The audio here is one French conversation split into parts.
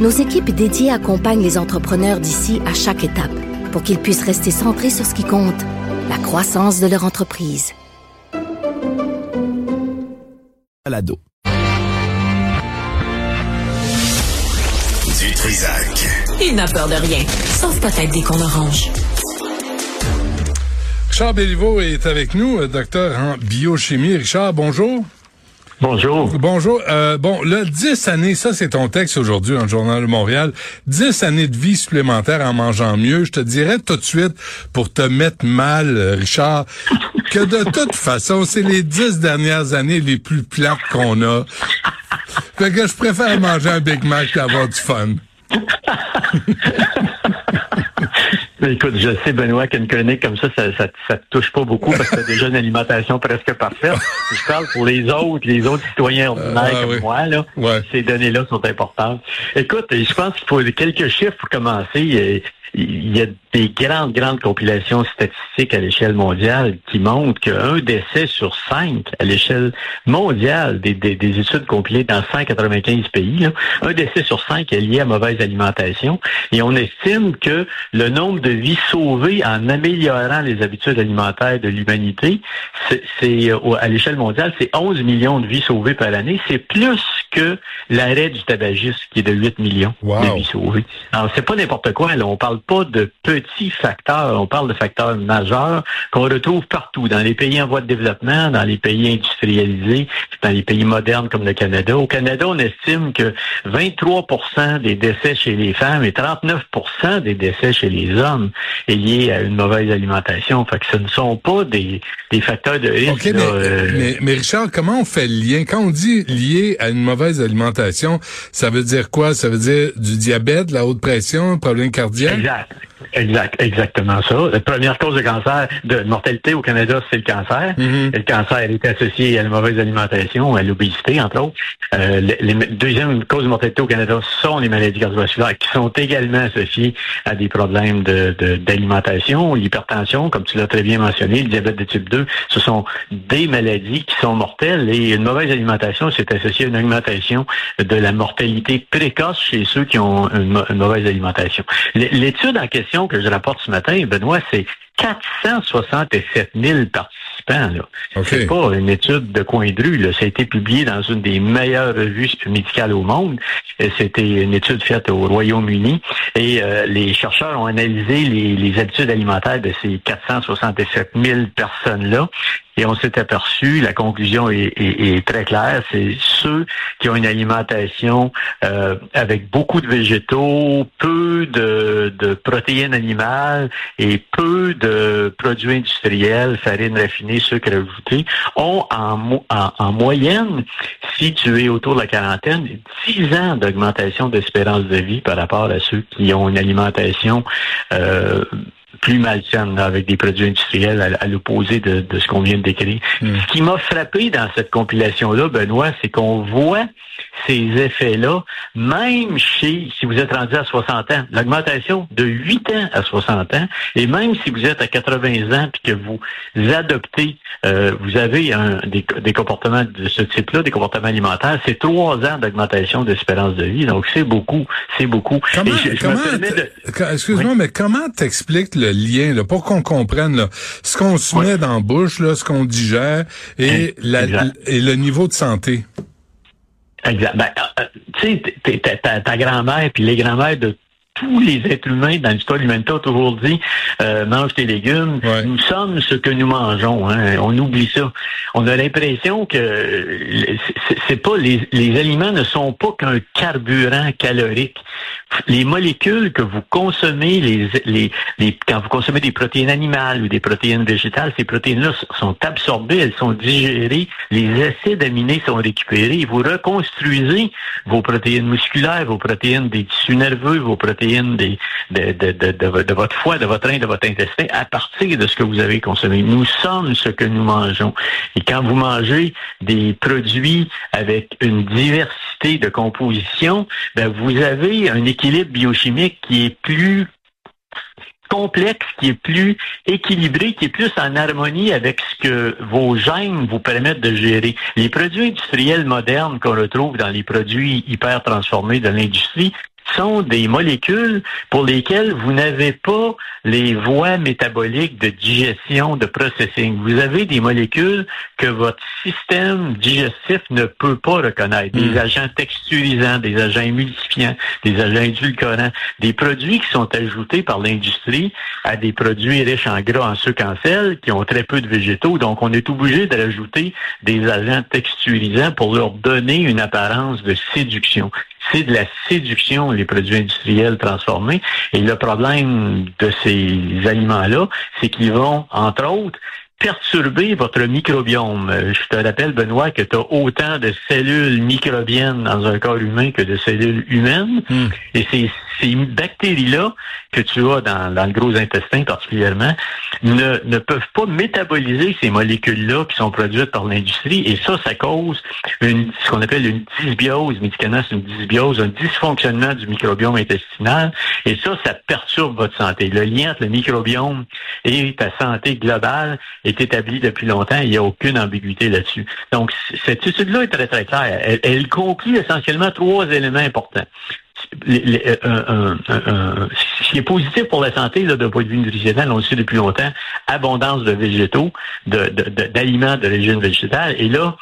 nos équipes dédiées accompagnent les entrepreneurs d'ici à chaque étape pour qu'ils puissent rester centrés sur ce qui compte, la croissance de leur entreprise. Balado. Du Trisac. Il n'a peur de rien, sauf peut-être des qu'on orange. Richard Béliveau est avec nous, euh, docteur en biochimie. Richard, bonjour. Bonjour. Bonjour. Euh, bon, là, 10 années, ça c'est ton texte aujourd'hui dans le Journal de Montréal. 10 années de vie supplémentaire en mangeant mieux. Je te dirais tout de suite, pour te mettre mal, euh, Richard, que de toute façon, c'est les 10 dernières années les plus plates qu'on a. Fait que je préfère manger un Big Mac qu'avoir du fun. Écoute, je sais, Benoît, qu'une chronique comme ça, ça, ça, ça te touche pas beaucoup parce que t'as déjà une alimentation presque parfaite. Je parle pour les autres, les autres citoyens ordinaires Ah, comme oui. moi, là. Ouais. Ces données-là sont importantes. Écoute, je pense qu'il faut quelques chiffres pour commencer. Euh, Il y a des grandes, grandes compilations statistiques à l'échelle mondiale qui montrent qu'un décès sur cinq à l'échelle mondiale des, des, des études compilées dans 195 pays, là, un décès sur cinq est lié à mauvaise alimentation. Et on estime que le nombre de vies sauvées en améliorant les habitudes alimentaires de l'humanité, c'est, euh, à l'échelle mondiale, c'est 11 millions de vies sauvées par année. C'est plus que l'arrêt du tabagisme qui est de 8 millions Wow. de vies sauvées. Alors, c'est pas n'importe quoi. Là. On parle pas de petits facteurs. On parle de facteurs majeurs qu'on retrouve partout, dans les pays en voie de développement, dans les pays industrialisés, dans les pays modernes comme le Canada. Au Canada, on estime que 23% des décès chez les femmes et 39% des décès chez les hommes est lié à une mauvaise alimentation. Fait que ce ne sont pas des, des facteurs de risque. OK, là, mais, euh, mais, mais Richard, comment on fait le lien? Quand on dit lié à une mauvaise alimentation, ça veut dire quoi? Ça veut dire du diabète, la haute pression, problème cardiaque? Exact, exactement ça. La première cause de cancer, de mortalité au Canada, c'est le cancer. Mhm. Et le cancer est associé à la mauvaise alimentation, à l'obésité, entre autres. Euh, les, les- deuxième cause de mortalité au Canada sont les maladies cardiovasculaires, qui sont également associées à des problèmes de- de- d'alimentation, l'hypertension, comme tu l'as très bien mentionné, le diabète de type 2. Ce sont des maladies qui sont mortelles et une mauvaise alimentation, c'est associé à une augmentation de la mortalité précoce chez ceux qui ont une, une mauvaise alimentation. L'étude en question que je rapporte ce matin, Benoît, c'est 467 000 participants. Là. OK. C'est pas une étude de coin de rue. Là. Ça a été publié dans une des meilleures revues médicales au monde. Euh, C'était une étude faite au Royaume-Uni. Et euh, les chercheurs ont analysé les, les habitudes alimentaires de ces 467 000 personnes-là. Et on s'est aperçu, la conclusion est, est- est très claire, c'est ceux qui ont une alimentation euh, avec beaucoup de végétaux, peu de, de protéines animales et peu de produits industriels, farine raffinée, sucre ajouté, ont en, mo- en, en moyenne, si tu es autour de la quarantaine, 10 ans d'augmentation d'espérance de vie par rapport à ceux qui ont une alimentation euh, plus malsaine, avec des produits industriels à, à l'opposé de, de ce qu'on vient de décrire. Ce qui m'a frappé dans cette compilation-là, Benoît, c'est qu'on voit ces effets-là, même chez, si vous êtes rendu à 60 ans, l'augmentation de 8 ans à 60 ans, et même si vous êtes à 80 ans puis que vous adoptez, euh, vous avez un, des, des comportements de ce type-là, des comportements alimentaires, c'est trois ans d'augmentation d'espérance de vie. Donc, c'est beaucoup, c'est beaucoup. Comment, comment de- excuse-moi, mais comment t'expliques le lien, là, pour qu'on comprenne, là, ce qu'on se met dans la bouche, là, ce qu'on digère et, la, Exact. et le niveau de santé? Exact. Ben, euh, tu sais, ta grand-mère puis les grand-mères de tous les êtres humains dans l'histoire de l'humanité ont toujours dit euh, mange tes légumes. Nous sommes ce que nous mangeons. Hein. On oublie ça. On a l'impression que c'est pas les, les aliments ne sont pas qu'un carburant calorique. Les molécules que vous consommez, les, les, les, quand vous consommez des protéines animales ou des protéines végétales, ces protéines-là sont absorbées, elles sont digérées, les acides aminés sont récupérés. Vous reconstruisez vos protéines musculaires, vos protéines des tissus nerveux, vos protéines de, votre foie, de votre rein, de votre intestin à partir de ce que vous avez consommé. Nous sommes ce que nous mangeons. Et quand vous mangez des produits avec une diversité de composition, ben vous avez un équilibre biochimique qui est plus complexe, qui est plus équilibré, qui est plus en harmonie avec ce que vos gènes vous permettent de gérer. Les produits industriels modernes qu'on retrouve dans les produits hyper transformés de l'industrie sont des molécules pour lesquelles vous n'avez pas les voies métaboliques de digestion, de processing. Vous avez des molécules que votre système digestif ne peut pas reconnaître. Des hmm. agents texturisants, des agents émulsifiants, des agents édulcorants, des produits qui sont ajoutés par l'industrie à des produits riches en gras, en sucre, en sel, qui ont très peu de végétaux. Donc, on est obligé de rajouter des agents texturisants pour leur donner une apparence de séduction c'est de la séduction, les produits industriels transformés. Et le problème de ces aliments-là, c'est qu'ils vont, entre autres, perturber votre microbiome. Euh, je te rappelle, Benoît, que tu as autant de cellules microbiennes dans un corps humain que de cellules humaines. Hmm. Et c'est ces bactéries-là que tu as dans, le gros intestin particulièrement ne, ne peuvent pas métaboliser ces molécules-là qui sont produites par l'industrie. Et ça, ça cause une, ce qu'on appelle une dysbiose. Médicament, c'est une dysbiose, un dysfonctionnement du microbiome intestinal. Et ça, ça perturbe votre santé. Le lien entre le microbiome et ta santé globale est établi depuis longtemps. Il n'y a aucune ambiguïté là-dessus. Donc, cette étude-là est très, très claire. Elle, conclut essentiellement trois éléments importants. Euh, ce qui est positif pour la santé d'un point de vue nutritionnel, on le sait depuis longtemps, abondance de végétaux, d'aliments de, d'origine végétale. Et là,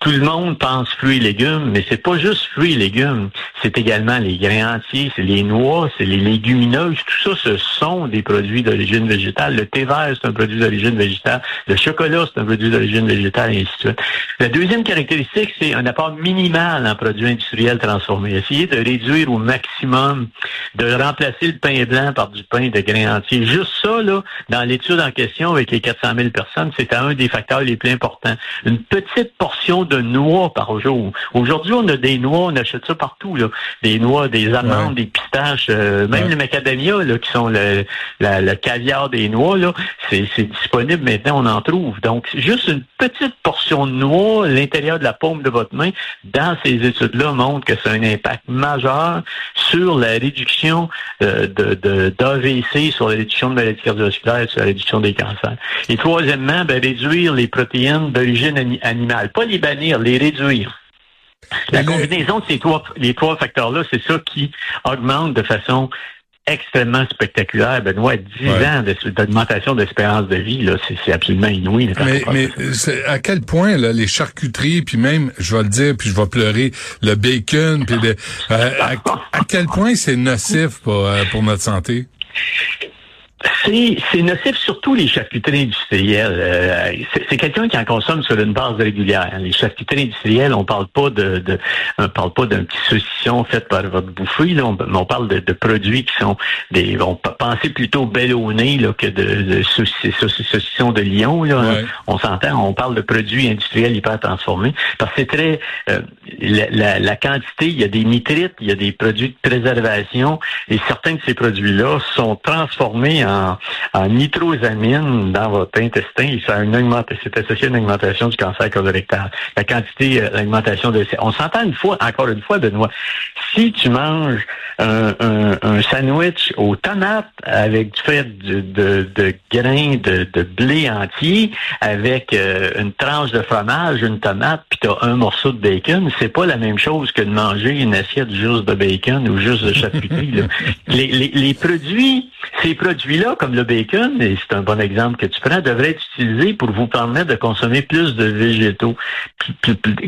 tout le monde pense fruits et légumes, mais c'est pas juste fruits et légumes. C'est également les grains entiers, c'est les noix, c'est les légumineuses. Tout ça, ce sont des produits d'origine végétale. Le thé vert, c'est un produit d'origine végétale. Le chocolat, c'est un produit d'origine végétale, et ainsi de suite. La deuxième caractéristique, c'est un apport minimal en produits industriels transformés. Essayer de réduire au maximum, de remplacer le pain blanc par du pain de grains entiers. Juste ça, là, dans l'étude en question avec les 400 000 personnes, c'est un des facteurs les plus importants. Une petite portion de noix par jour. Aujourd'hui, on a des noix, on achète ça partout, là. Des noix, des amandes, des pistaches, euh, même les macadamia, là, qui sont le, le caviar des noix, là, c'est disponible maintenant, on en trouve. Donc, juste une petite portion de noix l'intérieur de la paume de votre main, dans ces études-là, montre que c'est un impact majeur sur la réduction euh, de d'AVC, sur la réduction de maladies cardiovasculaires, sur la réduction des cancers. Et troisièmement, ben, réduire les protéines d'origine animale, pas les les réduire. La combinaison de ces trois, les trois facteurs-là, c'est ça qui augmente de façon extrêmement spectaculaire. Benoît, 10 ans d'augmentation d'espérance de vie, là, c'est absolument inouï. Mais, mais à quel point là, les charcuteries, puis même, je vais le dire, puis je vais pleurer, le bacon, puis euh, à, quel point c'est nocif pour, euh, pour notre santé? C'est nocif surtout les charcuteries industrielles. Euh, c'est quelqu'un qui en consomme sur une base régulière. Les charcuteries industrielles, on parle pas de, de on parle pas d'un petit saucisson fait par votre bouffée, là, on, parle de, produits qui sont des. On peut penser plutôt bellonné là, que de, de saucissons de lion. Là, On s'entend, on parle de produits industriels hyper transformés. Parce que c'est très euh, la, la, quantité, il y a des nitrites, il y a des produits de préservation, et certains de ces produits-là sont transformés en, nitrosamine dans votre intestin ça a une c'est associé à une augmentation du cancer colorectal. La quantité, euh, l'augmentation de... On s'entend une fois, encore une fois, Benoît, si tu manges un, sandwich aux tomates avec du fait de, grains de, blé entier, avec euh, une tranche de fromage, une tomate, puis tu as un morceau de bacon, c'est pas la même chose que de manger une assiette juste de bacon ou juste de charcuterie. les, les, les produits Ces produits-là, comme le bacon, et c'est un bon exemple que tu prends, devraient être utilisés pour vous permettre de consommer plus de végétaux.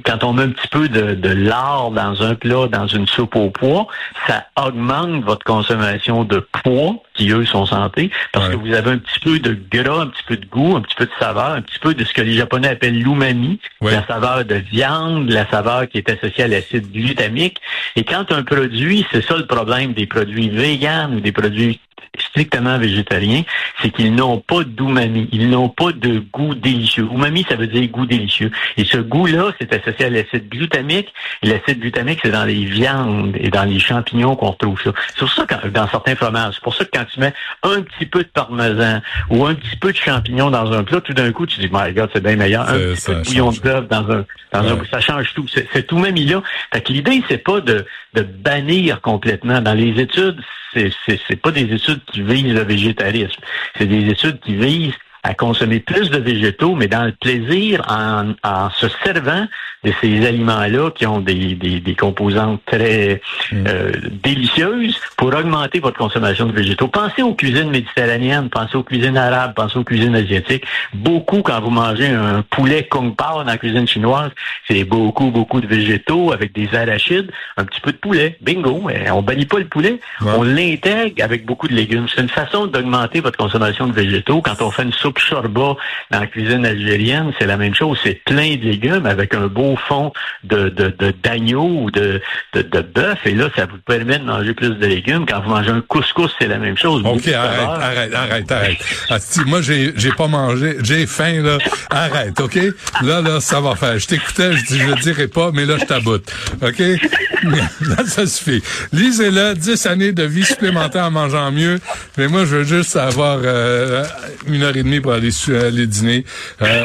Quand on met un petit peu de, de lard dans un plat, dans une soupe au pois, ça augmente votre consommation de poids, sont santé, parce que vous avez un petit peu de gras, un petit peu de goût, un petit peu de saveur, un petit peu de ce que les Japonais appellent l'umami, la saveur de viande, la saveur qui est associée à l'acide glutamique. Et quand un produit, c'est ça le problème des produits véganes ou des produits strictement végétariens, c'est qu'ils n'ont pas d'umami, ils n'ont pas de goût délicieux. Umami, ça veut dire goût délicieux. Et ce goût-là, c'est associé à l'acide glutamique. L'acide glutamique, c'est dans les viandes et dans les champignons qu'on retrouve ça. C'est pour ça que dans certains fromages, c'est pour ça que quand tu mets un petit peu de parmesan ou un petit peu de champignons dans un plat, tout d'un coup, tu dis, my God, c'est bien meilleur. Un petit peu de bouillon de bœuf dans un, dans un, ça change tout. C'est umami-là. Fait que l'idée, c'est pas de, de bannir complètement. Dans les études, c'est, c'est, pas des études qui visent le végétarisme. C'est des études qui visent à consommer plus de végétaux, mais dans le plaisir, en, en se servant de ces aliments-là qui ont des, des, des composantes très mm. euh, délicieuses pour augmenter votre consommation de végétaux. Pensez aux cuisines méditerranéennes, pensez aux cuisines arabes, pensez aux cuisines asiatiques. Beaucoup, quand vous mangez un poulet kung pao dans la cuisine chinoise, c'est beaucoup, beaucoup de végétaux avec des arachides, un petit peu de poulet. Bingo! On bannit pas le poulet, on l'intègre avec beaucoup de légumes. C'est une façon d'augmenter votre consommation de végétaux. Quand on fait une soupe chorba dans la cuisine algérienne, c'est la même chose. C'est plein de légumes avec un beau fond de, de, d'agneau ou de, de, de bœuf. Et là, ça vous permet de manger plus de légumes. Quand vous mangez un couscous, c'est la même chose. OK, arrête, arrête, arrête, arrête, ah, moi, j'ai, j'ai pas mangé. J'ai faim, là. Arrête, OK? Là, là, ça va faire. Je t'écoutais, je je le dirai pas, mais là, je t'aboute. OK? là, ça suffit. Lisez-le, 10 années de vie supplémentaire en mangeant mieux. Mais moi, je veux juste avoir euh, une heure et demie pour aller, aller dîner. Euh,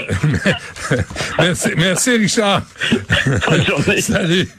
merci, merci, Richard. Bonne journée. Salut.